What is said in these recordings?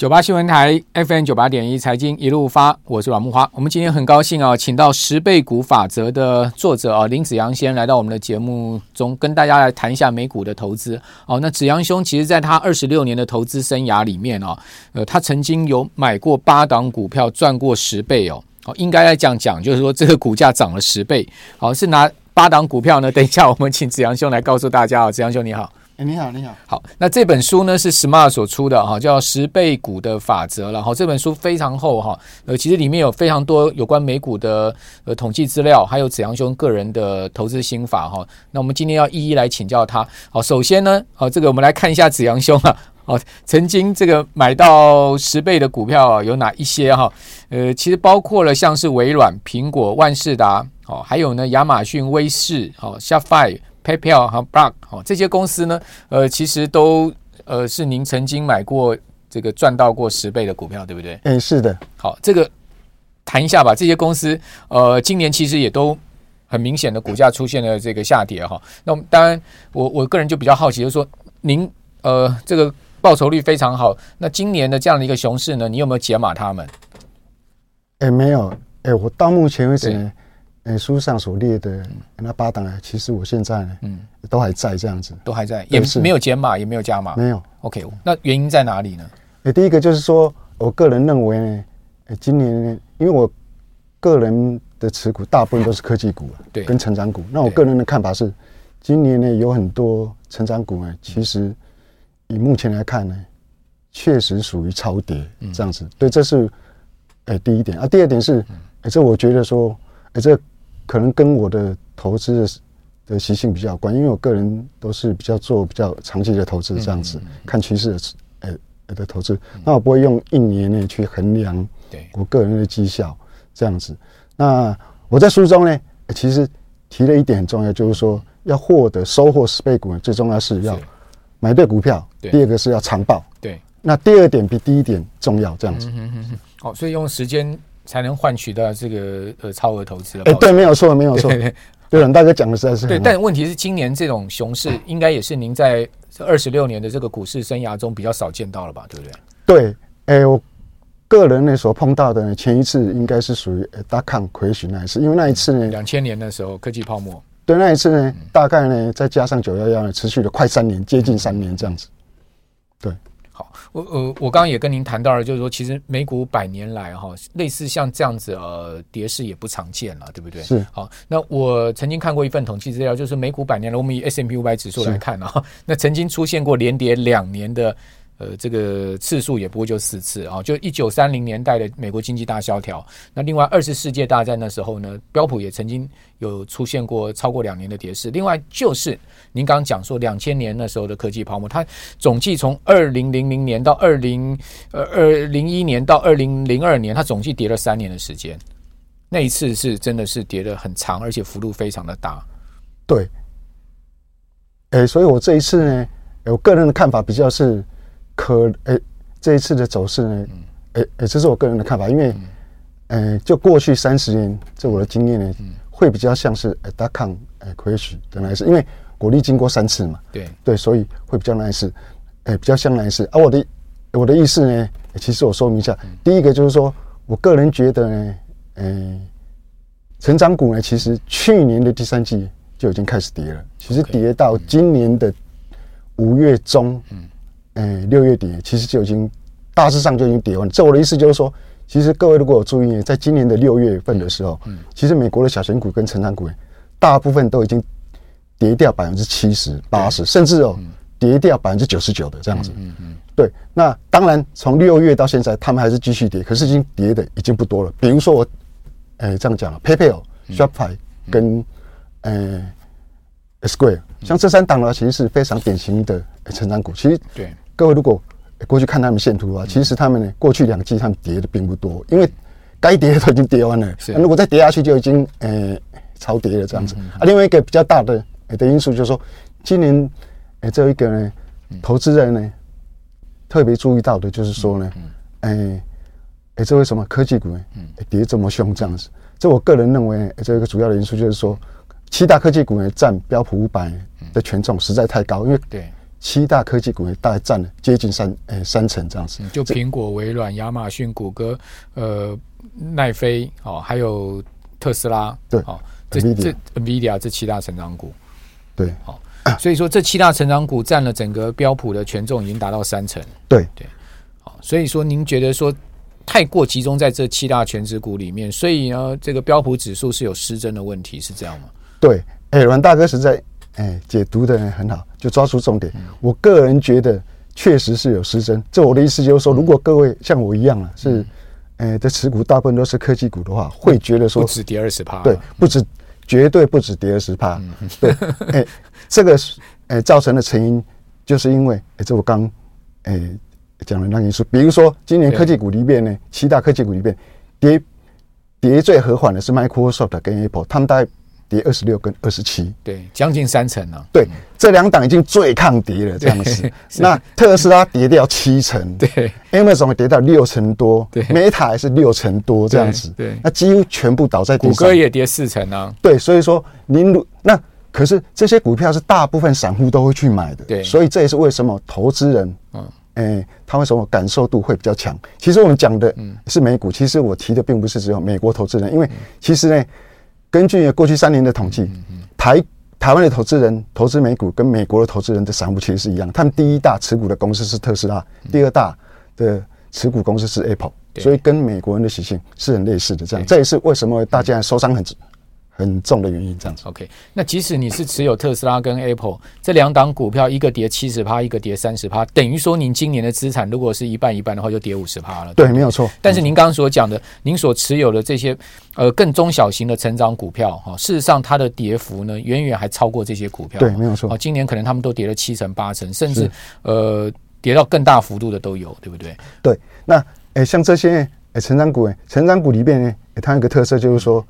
九八新闻台 FM 九八点一财经一路发，我是阮木花。我们今天很高兴啊，请到十倍股法则的作者啊林子扬先来到我们的节目中，跟大家来谈一下美股的投资。哦，那子扬兄其实在他二十六年的投资生涯里面啊，呃，他曾经有买过八档股票赚过十倍哦。哦，应该来讲讲，就是说这个股价涨了十倍。好，是拿八档股票呢？等一下我们请子扬兄来告诉大家啊，子扬兄你好。你好，你好。好，那这本书呢是 Smart 所出的哈，叫《十倍股的法则》了哈。这本书非常厚哈，呃，其实里面有非常多有关美股的呃统计资料，还有子扬兄个人的投资心法哈。那我们今天要一一来请教他。好，首先呢，好，这个我们来看一下子扬兄啊，哦，曾经这个买到十倍的股票有哪一些哈？呃，其实包括了像是微软、苹果、万事达，哦，还有呢亚马逊、威视，哦，Shopify。PayPal 和 Block 哦，这些公司呢，呃，其实都呃是您曾经买过这个赚到过十倍的股票，对不对？嗯、欸，是的。好，这个谈一下吧。这些公司呃，今年其实也都很明显的股价出现了这个下跌哈。那么当然，我我个人就比较好奇，就是说您呃这个报酬率非常好，那今年的这样的一个熊市呢，你有没有解码他们？哎、欸，没有。哎、欸，我到目前为止呢。呃，书上所列的那八档呢，其实我现在呢，嗯，都还在这样子，都还在，也是没有减码，也没有加码，没有。OK，那原因在哪里呢？呃，第一个就是说，我个人认为呢，呃，今年呢，因为我个人的持股大部分都是科技股，对，跟成长股。那我个人的看法是，今年呢，有很多成长股呢，其实以目前来看呢，确实属于超跌这样子。对，这是呃第一点啊。第二点是，呃，这我觉得说，呃，这。可能跟我的投资的的习性比较有关，因为我个人都是比较做比较长期的投资，这样子看趋势的呃的投资，那我不会用一年内去衡量我个人的绩效这样子。那我在书中呢，其实提了一点很重要，就是说要获得收获十倍股，最重要是要买对股票，第二个是要长报。对，那第二点比第一点重要，这样子。好，所以用时间。才能换取到这个呃超额投资了。哎，对，没有错，没有错。对，对，大哥讲的实在是对。但问题是，今年这种熊市，应该也是您在二十六年的这个股市生涯中比较少见到了吧？对不对？对，哎，我个人呢所碰到的呢，前一次应该是属于大抗亏损那一次，因为那一次呢，两千年的时候科技泡沫。对，那一次呢，大概呢再加上九幺幺呢，持续了快三年，接近三年这样子。对。我呃，我刚刚也跟您谈到了，就是说，其实美股百年来哈，类似像这样子呃跌势也不常见了，对不对？是。好，那我曾经看过一份统计资料，就是美股百年来，我们以 S M P 五百指数来看啊，那曾经出现过连跌两年的。呃，这个次数也不过就四次啊，就一九三零年代的美国经济大萧条。那另外二次世界大战的时候呢，标普也曾经有出现过超过两年的跌势。另外就是您刚刚讲说两千年那时候的科技泡沫，它总计从二零零零年到二零呃二零一年到二零零二年，它总计跌了三年的时间。那一次是真的是跌得很长，而且幅度非常的大。对。哎，所以我这一次呢，我个人的看法比较是。可诶、欸，这一次的走势呢，诶、欸、诶、欸，这是我个人的看法，因为，呃，就过去三十年，这我的经验呢，会比较像是呃达康呃亏损的那一次，因为国力经过三次嘛，对。对，所以会比较那一次，诶、欸，比较像那一次。而、啊、我的我的意思呢，其实我说明一下，第一个就是说我个人觉得呢，呃、欸，成长股呢，其实去年的第三季就已经开始跌了，其实跌到今年的五月中，嗯。嗯，六月底其实就已经大致上就已经跌完。这我的意思就是说，其实各位如果有注意，在今年的六月份的时候，嗯，其实美国的小型股跟成长股，大部分都已经跌掉百分之七十、八十，甚至哦跌掉百分之九十九的这样子。嗯嗯，对。那当然，从六月到现在，他们还是继续跌，可是已经跌的已经不多了。比如说我，哎，这样讲了，PayPal、Shopify 跟呃 Square，像这三档呢，其实是非常典型的成长股。其实对。各位如果过去看他们线图啊，其实他们呢过去两季他们跌的并不多，因为该跌的都已经跌完了。是，如果再跌下去就已经呃超跌了这样子。啊，另外一个比较大的的因素就是说，今年呃这一个呢，投资人呢特别注意到的就是说呢，哎哎这为什么科技股呢跌这么凶这样子？这我个人认为这一个主要的因素就是说，七大科技股呢占标普五百的权重实在太高，因为对。七大科技股呢，大概占了接近三呃三成这样子。就苹果、微软、亚马逊、谷歌、呃奈飞哦，还有特斯拉，对，哦，这这 NVIDIA 这七大成长股，对，好，所以说这七大成长股占了整个标普的权重已经达到三成。对对，好，所以说您觉得说太过集中在这七大权值股里面，所以呢，这个标普指数是有失真的问题，是这样吗？对，哎，阮大哥实在。哎，解读的很好，就抓住重点。嗯、我个人觉得确实是有失真。这我的意思就是说，如果各位像我一样啊，是，哎，的持股大部分都是科技股的话，会觉得说不止跌二十趴，对，不止，绝对不止跌二十趴。对，哎，这个哎造成的成因，就是因为哎，这我刚哎讲的那个因素，比如说今年科技股里面呢，七大科技股里面跌跌最和缓的是 Microsoft 跟 Apple，他们大概。跌二十六跟二十七，对，将近三成了。对，这两档已经最抗跌了，这样子。那特斯拉跌掉七成，对，Amazon 跌到六成多，对，Meta 还是六成多这样子。对，那几乎全部倒在地上。谷歌也跌四成啊。对，所以说您如那可是这些股票是大部分散户都会去买的，对，所以这也是为什么投资人，嗯，哎，他为什么感受度会比较强？其实我们讲的是美股，其实我提的并不是只有美国投资人，因为其实呢。根据过去三年的统计，台台湾的投资人投资美股跟美国的投资人的散户其实是一样。他们第一大持股的公司是特斯拉，第二大的持股公司是 Apple，所以跟美国人的习性是很类似的。这样，这也是为什么大家受伤很很重的原因，这样子。OK，那即使你是持有特斯拉跟 Apple 这两档股票，一个跌七十趴，一个跌三十趴，等于说您今年的资产如果是一半一半的话，就跌五十趴了。对，没有错。但是您刚刚所讲的，您所持有的这些呃更中小型的成长股票哈，事实上它的跌幅呢，远远还超过这些股票。对，没有错。哦，今年可能他们都跌了七成八成，甚至呃跌到更大幅度的都有，对不对？对。那诶、欸，像这些诶、欸、成长股诶，成长股里边呢、欸，它有一个特色就是说。呃、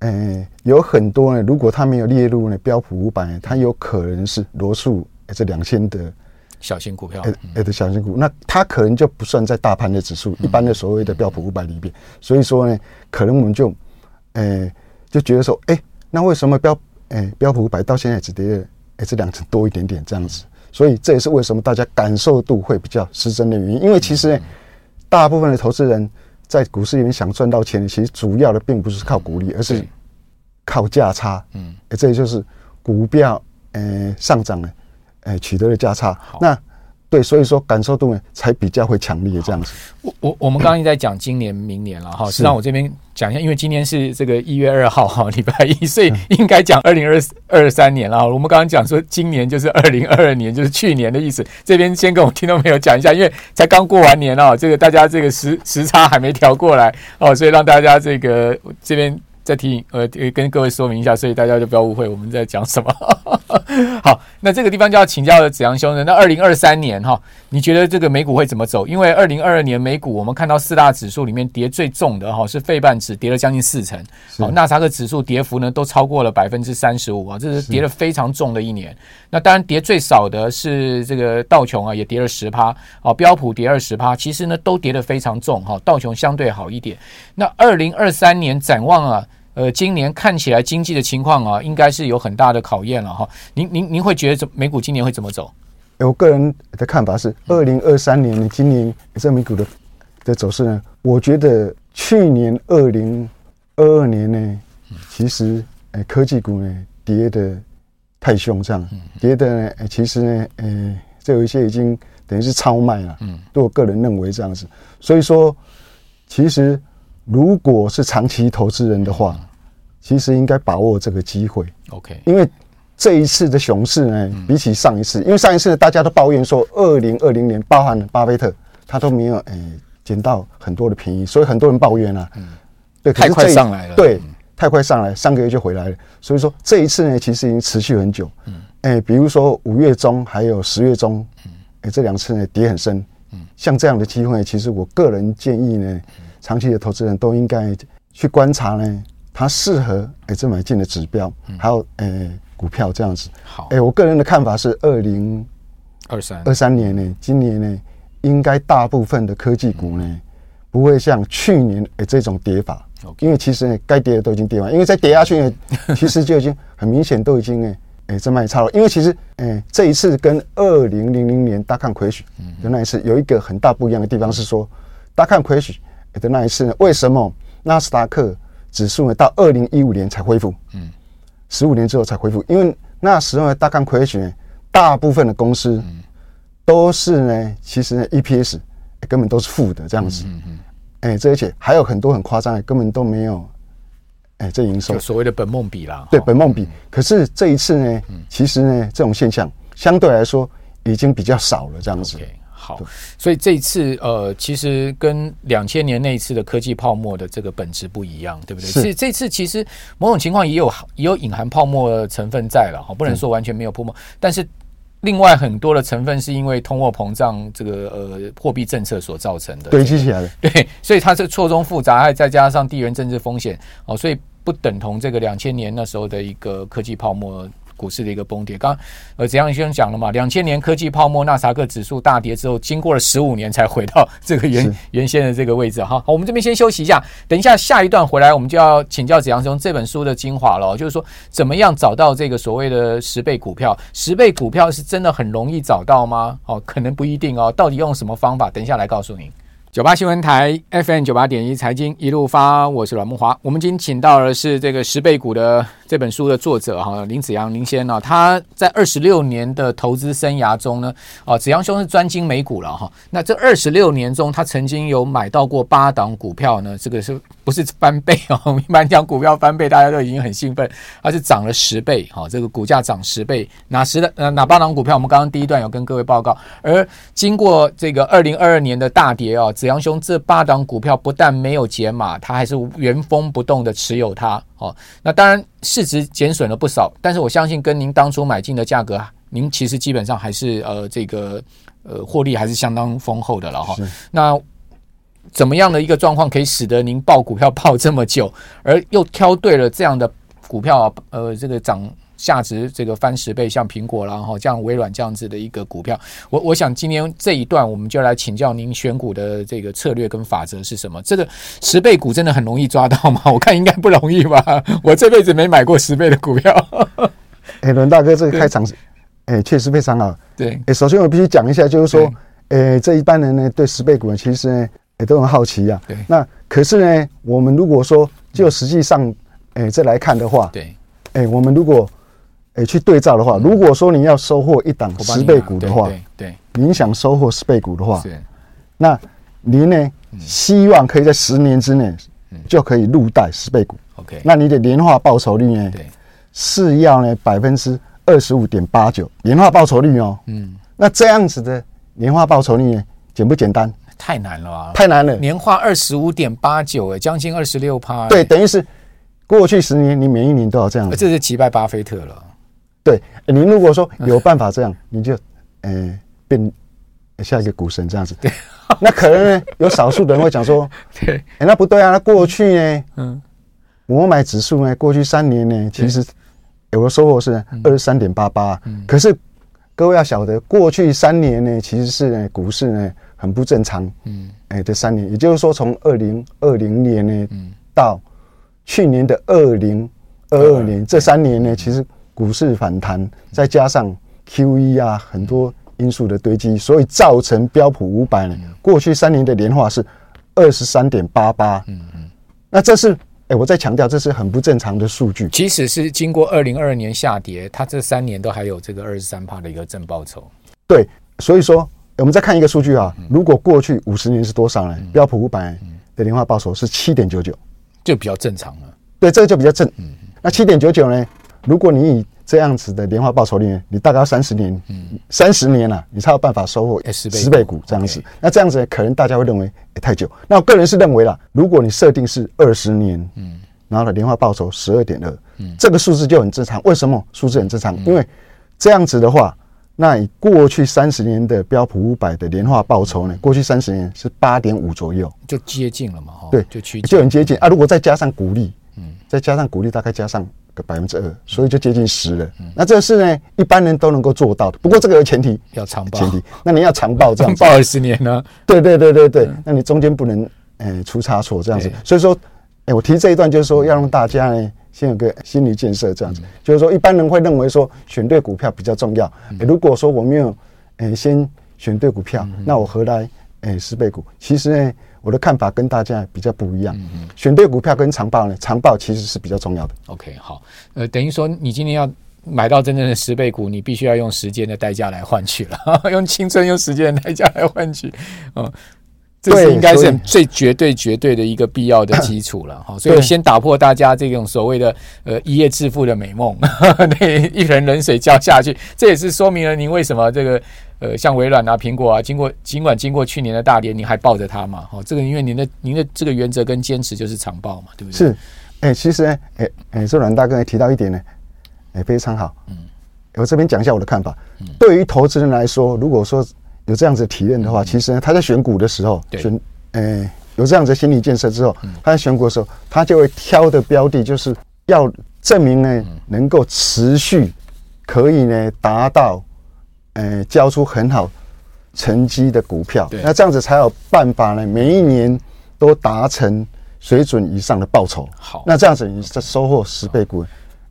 欸，有很多呢。如果它没有列入呢标普五百，它有可能是罗素这两千的小型股票，呃的小型股，那它可能就不算在大盘的指数，一般的所谓的标普五百里边。所以说呢，可能我们就，呃、欸，就觉得说，哎、欸，那为什么标，呃、欸，标普五百到现在只跌了，哎，这两成多一点点这样子？所以这也是为什么大家感受度会比较失真的原因。因为其实呢，大部分的投资人。在股市里面想赚到钱，其实主要的并不是靠股利，而是靠价差。嗯，这也就是股票呃上涨呢，呃取得的价差。那对，所以说感受度呢才比较会强烈这样子。我我我们刚刚一直在讲今年明年了哈，实际上我这边讲一下，因为今天是这个一月二号哈，礼拜一，所以应该讲二零二二三年了。我们刚刚讲说今年就是 二零二二年，就是去年的意思。这边先跟我们听众朋友讲一下，因为才刚过完年啊，这个大家这个时时差还没调过来哦，所以让大家这个这边。再提醒呃，跟各位说明一下，所以大家就不要误会我们在讲什么。好，那这个地方就要请教子阳兄了。那二零二三年哈，你觉得这个美股会怎么走？因为二零二二年美股我们看到四大指数里面跌最重的哈是费半指，跌了将近四成。好，纳斯达克指数跌幅呢都超过了百分之三十五啊，这是跌了非常重的一年。那当然跌最少的是这个道琼啊，也跌了十趴。哦，标普跌二十趴，其实呢都跌得非常重哈。道琼相对好一点。那二零二三年展望啊。呃，今年看起来经济的情况啊，应该是有很大的考验了哈。您您您会觉得这美股今年会怎么走？我个人的看法是，二零二三年呢，今年这美股的的走势呢，我觉得去年二零二二年呢，其实呃科技股呢跌得太凶，这样跌的呢，其实呢，呃，这有一些已经等于是超卖了。嗯，对我个人认为这样子，所以说其实。如果是长期投资人的话，其实应该把握这个机会。OK，因为这一次的熊市呢，比起上一次，因为上一次大家都抱怨说，二零二零年包含了巴菲特，他都没有诶捡到很多的便宜，所以很多人抱怨啊。嗯，对，太快上来了。对，太快上来，三个月就回来了。所以说这一次呢，其实已经持续很久。嗯，诶，比如说五月中还有十月中，诶，这两次呢跌很深。嗯，像这样的机会，其实我个人建议呢。长期的投资人都应该去观察呢，它适合哎这买进的指标，还有呃股票这样子。好，哎，我个人的看法是，二零二三。二三年呢，今年呢，应该大部分的科技股呢，不会像去年哎这种跌法。因为其实呢，该跌的都已经跌完，因为再跌下去呢，其实就已经很明显都已经哎哎，这卖差了，因为其实，哎，这一次跟二零零零年大看亏损的那一次有一个很大不一样的地方是说，大看亏损的那一次呢，为什么纳斯达克指数呢到二零一五年才恢复？嗯，十五年之后才恢复，因为那时候呢大抗亏损，大部分的公司都是呢，其实呢 EPS 根本都是负的这样子。嗯嗯。哎，这而且还有很多很夸张的，根本都没有。哎，这营收所谓的本梦比啦，对，本梦比。可是这一次呢，其实呢，这种现象相对来说已经比较少了，这样子。好，所以这一次呃，其实跟两千年那一次的科技泡沫的这个本质不一样，对不对？是。这次其实某种情况也有也有隐含泡沫的成分在了哈，不能说完全没有泡沫，但是。另外很多的成分是因为通货膨胀这个呃货币政策所造成的堆积起来的，对，所以它是错综复杂，还再加上地缘政治风险哦，所以不等同这个两千年那时候的一个科技泡沫。股市的一个崩跌，刚刚呃，子阳先生讲了嘛，两千年科技泡沫，纳萨克指数大跌之后，经过了十五年才回到这个原原先的这个位置哈。好，我们这边先休息一下，等一下下一段回来，我们就要请教子阳先生这本书的精华了，就是说怎么样找到这个所谓的十倍股票？十倍股票是真的很容易找到吗？哦，可能不一定哦，到底用什么方法？等一下来告诉您。九八新闻台 FM 九八点一财经一路发，我是阮木华。我们今天请到的是这个十倍股的这本书的作者哈林子阳林先生，他在二十六年的投资生涯中呢，哦子阳兄是专精美股了哈。那这二十六年中，他曾经有买到过八档股票呢，这个是不是翻倍哦？一般讲股票翻倍，大家都已经很兴奋，而是涨了十倍哈，这个股价涨十倍，哪十的呃哪八档股票？我们刚刚第一段有跟各位报告，而经过这个二零二二年的大跌啊。子阳兄，这八档股票不但没有解码，他还是原封不动的持有它。哦，那当然市值减损了不少，但是我相信跟您当初买进的价格，您其实基本上还是呃这个呃获利还是相当丰厚的了哈。那怎么样的一个状况可以使得您抱股票抱这么久，而又挑对了这样的股票？呃，这个涨。价值这个翻十倍，像苹果，然后像微软这样子的一个股票，我我想今天这一段我们就来请教您选股的这个策略跟法则是什么？这个十倍股真的很容易抓到吗？我看应该不容易吧。我这辈子没买过十倍的股票。哎，伦大哥，这个开场，哎，确实非常好。对，哎，首先我必须讲一下，就是说，哎，这一般人呢对十倍股呢，其实呢也都很好奇呀。对，那可是呢，我们如果说就实际上，哎，这来看的话，对，哎，我们如果哎，去对照的话，如果说你要收获一档十倍股的话，对，对，您想收获十倍股的话，那您呢，希望可以在十年之内就可以入袋十倍股。OK，那你的年化报酬率呢？对，是要呢百分之二十五点八九年化报酬率哦。嗯，那这样子的年化报酬率呢，简不简单？太难了啊！太难了，年化二十五点八九，哎，将近二十六趴。对，等于是过去十年你每一年都要这样。这是击败巴菲特了。对，您如果说有办法这样，你就，呃，变下一个股神这样子。对，那可能呢，有少数的人会讲说，对，那不对啊，那过去呢，嗯，我买指数呢，过去三年呢，其实有的收获是二十三点八八，可是各位要晓得，过去三年呢，其实是呢股市呢很不正常，嗯，哎，这三年，也就是说从二零二零年呢，到去年的二零二二年这三年呢，其实。股市反弹，再加上 QE 啊，很多因素的堆积，所以造成标普五百呢，过去三年的年化是二十三点八八。嗯嗯，那这是，哎，我再强调，这是很不正常的数据。即使是经过二零二二年下跌，它这三年都还有这个二十三帕的一个正报酬。对，所以说，我们再看一个数据啊，如果过去五十年是多少呢？标普五百的年化报酬是七点九九，就比较正常了。对，这个就比较正。嗯，那七点九九呢？如果你以这样子的年化报酬率，你大概要三十年，三十年了，啊，你才有办法收获十倍股这样子。那这样子可能大家会认为太久。那我个人是认为啦，如果你设定是二十年，嗯，然后呢年化报酬十二点二，嗯，这个数字就很正常。为什么数字很正常？因为这样子的话，那以过去三十年的标普五百的年化报酬呢，过去三十年是八点五左右，就接近了嘛，哈，对，就就很接近啊。如果再加上股利，嗯，再加上股利，大概加上。个百分之二，所以就接近十了。嗯、那这是呢，一般人都能够做到的。不过这个有前提，要长报。前提，那你要长报这样，长抱二十年呢？对对对对对，嗯、那你中间不能呃出差错这样子。所以说，哎，我提这一段就是说，要让大家呢先有个心理建设，这样子，就是说一般人会认为说选对股票比较重要。如果说我没有诶先选对股票，那我何来诶十倍股？其实呢，我的看法跟大家比较不一样。选对股票跟长报呢，长报其实是比较重要的。OK，好，呃，等于说你今天要买到真正的十倍股，你必须要用时间的代价来换取了，用青春用时间的代价来换取，嗯。这是应该是最绝对、绝对的一个必要的基础了 哈，所以先打破大家这种所谓的呃一夜致富的美梦，那一盆冷水浇下去，这也是说明了您为什么这个呃像微软啊、苹果啊，经过尽管经过去年的大跌，你还抱着它嘛？哈，这个因为您的您的这个原则跟坚持就是长报嘛，对不对？是，哎，其实呢哎哎，这阮大哥也提到一点呢，哎，非常好，嗯，我这边讲一下我的看法，对于投资人来说，如果说。有这样子体验的话，其实呢，他在选股的时候，选，呃，有这样子心理建设之后，他在选股的时候，他就会挑的标的，就是要证明呢，能够持续可以呢达到，呃，交出很好成绩的股票。那这样子才有办法呢，每一年都达成水准以上的报酬。好，那这样子你再收获十倍股，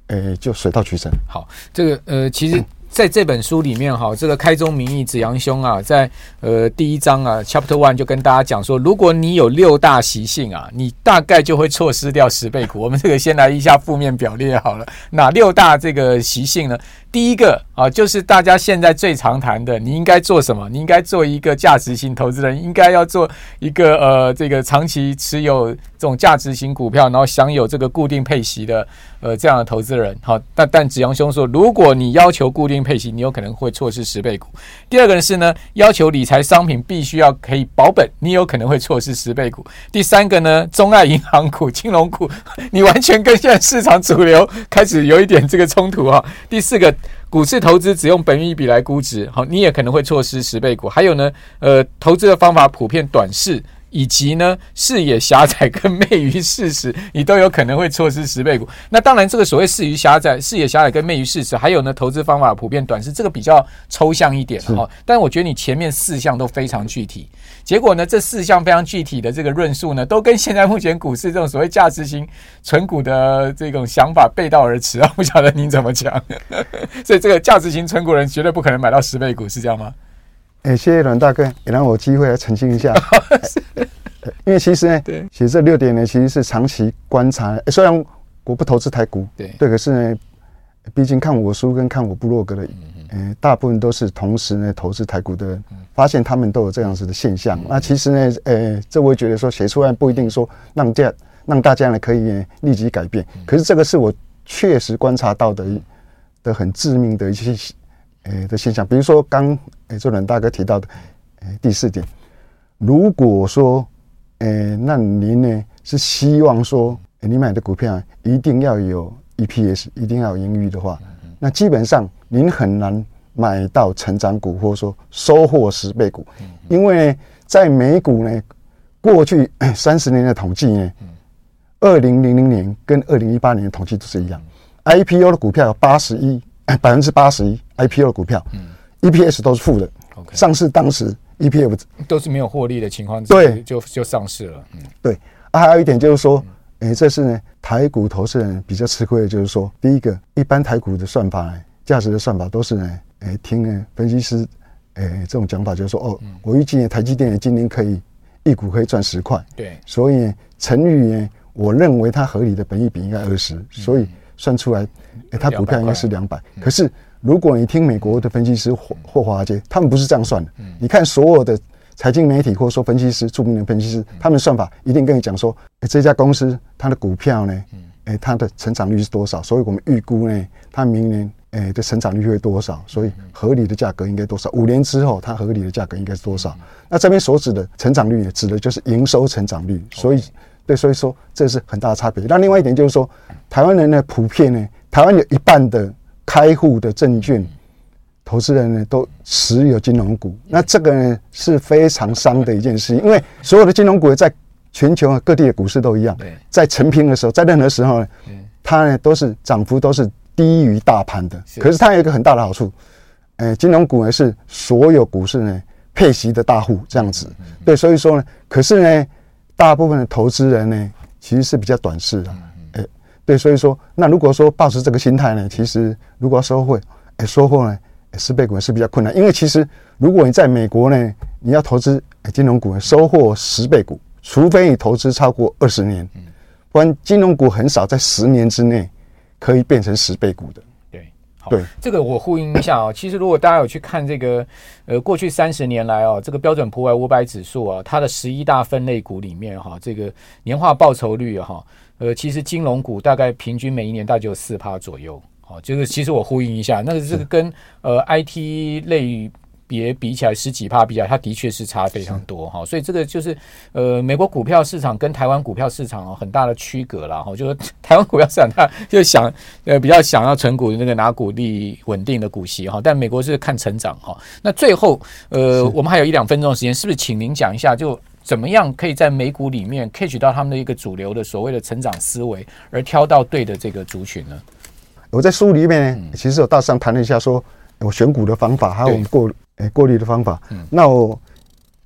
呃，就水到渠成。好，这个呃，其实。在这本书里面哈，这个开宗明义，子阳兄啊，在呃第一章啊，Chapter One 就跟大家讲说，如果你有六大习性啊，你大概就会错失掉十倍股。我们这个先来一下负面表列好了，哪六大这个习性呢？第一个啊，就是大家现在最常谈的，你应该做什么？你应该做一个价值型投资人，应该要做一个呃这个长期持有这种价值型股票，然后享有这个固定配息的呃这样的投资人。好，但但子阳兄说，如果你要求固定配息，你有可能会错失十倍股。第二个呢是呢，要求理财商品必须要可以保本，你有可能会错失十倍股。第三个呢，钟爱银行股、金融股，你完全跟现在市场主流开始有一点这个冲突啊。第四个。股市投资只用本一笔来估值，好，你也可能会错失十倍股。还有呢，呃，投资的方法普遍短视。以及呢，视野狭窄跟昧于事实，你都有可能会错失十倍股。那当然，这个所谓视野狭窄、视野狭窄跟昧于事实，还有呢，投资方法普遍短视，这个比较抽象一点哈。但我觉得你前面四项都非常具体，结果呢，这四项非常具体的这个论述呢，都跟现在目前股市这种所谓价值型存股的这种想法背道而驰啊！不晓得您怎么讲？所以这个价值型存股人绝对不可能买到十倍股，是这样吗？哎、欸，谢谢阮大哥，也让我机会来澄清一下。因为其实呢，对，写这六点呢，其实是长期观察。欸、虽然我不投资台股，对对，可是呢，毕竟看我书跟看我部落格的，嗯、欸，大部分都是同时呢投资台股的人，发现他们都有这样子的现象。嗯、那其实呢，呃、欸，这我也觉得说写出来不一定说让这让大家呢可以立即改变。可是这个是我确实观察到的的很致命的一些。诶的现象，比如说刚诶周阮大哥提到的，诶第四点，如果说诶那您呢是希望说诶你买的股票一定要有 EPS，一定要有盈余的话，那基本上您很难买到成长股，或者说收获十倍股，因为在美股呢过去三十年的统计呢，二零零零年跟二零一八年的统计都是一样，IPO 的股票有八十一。百分之八十一 IPO 的股票，嗯，EPS 都是负的。OK，上市当时 EPS 都是没有获利的情况对，就就上市了。嗯，对。啊，还有一点就是说，诶，这是呢台股投资人比较吃亏的，就是说，第一个，一般台股的算法，价值的算法都是呢，诶，听呢分析师，诶，这种讲法就是说，哦，我预计呢台积电今年可以一股可以赚十块，对，所以乘以呢，我认为它合理的本益比应该二十，所以。算出来，哎，它股票应该是两百。可是，如果你听美国的分析师霍霍华尔街，他们不是这样算的。你看所有的财经媒体或者说分析师，著名的分析师，他们算法一定跟你讲说，哎，这家公司它的股票呢，哎，它的成长率是多少？所以我们预估呢，它明年哎的成长率会多少？所以合理的价格应该多少？五年之后它合理的价格应该是多少？那这边所指的成长率呢，指的就是营收成长率。所以。对，所以说这是很大的差别。那另外一点就是说，台湾人呢，普遍呢，台湾有一半的开户的证券投资人呢，都持有金融股。那这个呢是非常伤的一件事，因为所有的金融股在全球各地的股市都一样，在成平的时候，在任何时候呢，它呢都是涨幅都是低于大盘的。可是它有一个很大的好处，呃，金融股呢是所有股市呢配息的大户这样子。对，所以说呢，可是呢。大部分的投资人呢，其实是比较短视的，诶，对，所以说，那如果说保持这个心态呢，其实如果要收获，哎，收获呢，十倍股是比较困难，因为其实如果你在美国呢，你要投资金融股，收获十倍股，除非你投资超过二十年，不然金融股很少在十年之内可以变成十倍股的。对，这个我呼应一下啊。其实如果大家有去看这个，呃，过去三十年来哦，这个标准普尔五百指数啊，它的十一大分类股里面哈，这个年化报酬率哈，呃，其实金融股大概平均每一年大概就有四趴左右。哦，就是其实我呼应一下，那个这个跟呃 IT 类。别比起来十几趴比较，它的确是差非常多哈，所以这个就是呃美国股票市场跟台湾股票市场哦很大的区隔了哈，就是 台湾股票市场它就想呃比较想要存股的那个拿股利稳定的股息哈，但美国是看成长哈。那最后呃我们还有一两分钟的时间，是不是请您讲一下，就怎么样可以在美股里面 catch 到他们的一个主流的所谓的成长思维，而挑到对的这个族群呢？我在书里面呢，其实有大致上谈了一下，说我选股的方法，还有我们过。诶，过滤的方法。嗯，那我，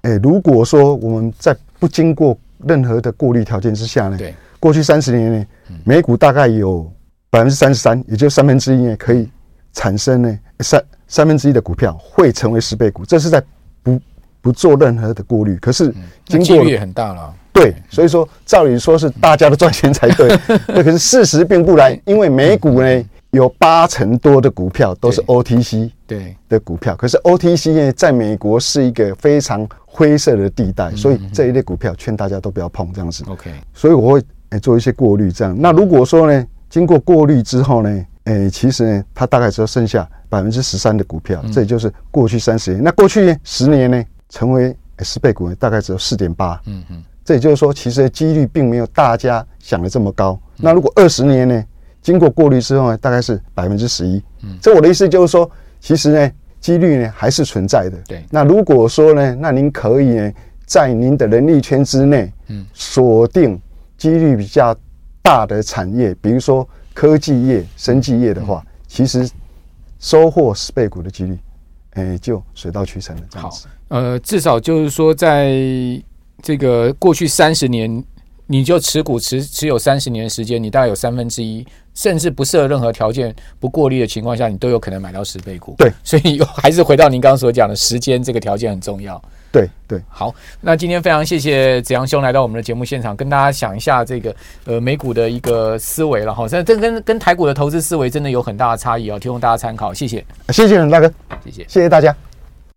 诶，如果说我们在不经过任何的过滤条件之下呢，对，过去三十年呢，美股大概有百分之三十三，也就三分之一呢，可以产生呢三三分之一的股票会成为十倍股，这是在不不做任何的过滤。可是经过，也很大了。对，所以说照理说是大家都赚钱才对，那可是事实并不然，因为美股呢。有八成多的股票都是 OTC 对的股票，可是 OTC 呢，在美国是一个非常灰色的地带，所以这一类股票劝大家都不要碰这样子。OK，所以我会做一些过滤，这样。那如果说呢，经过过滤之后呢，诶，其实呢，它大概只有剩下百分之十三的股票，这也就是过去三十年。那过去十年呢，成为 S 倍股呢，大概只有四点八。嗯嗯，这也就是说，其实几率并没有大家想的这么高。那如果二十年呢？经过过滤之后呢，大概是百分之十一。嗯，这我的意思就是说，其实呢，几率呢还是存在的。对。那如果说呢，那您可以呢，在您的能力圈之内，嗯，锁定几率比较大的产业，比如说科技业、生技业的话，嗯、其实收获十倍股的几率，哎，就水到渠成了。这样子。好，呃，至少就是说，在这个过去三十年。你就持股持持有三十年的时间，你大概有三分之一，甚至不设任何条件、不过滤的情况下，你都有可能买到十倍股。对，所以还是回到您刚刚所讲的时间，这个条件很重要。对对，好，那今天非常谢谢子阳兄来到我们的节目现场，跟大家讲一下这个呃美股的一个思维了哈。这这跟跟台股的投资思维真的有很大的差异哦，提供大家参考。谢谢，谢谢大哥，谢谢，谢谢大家。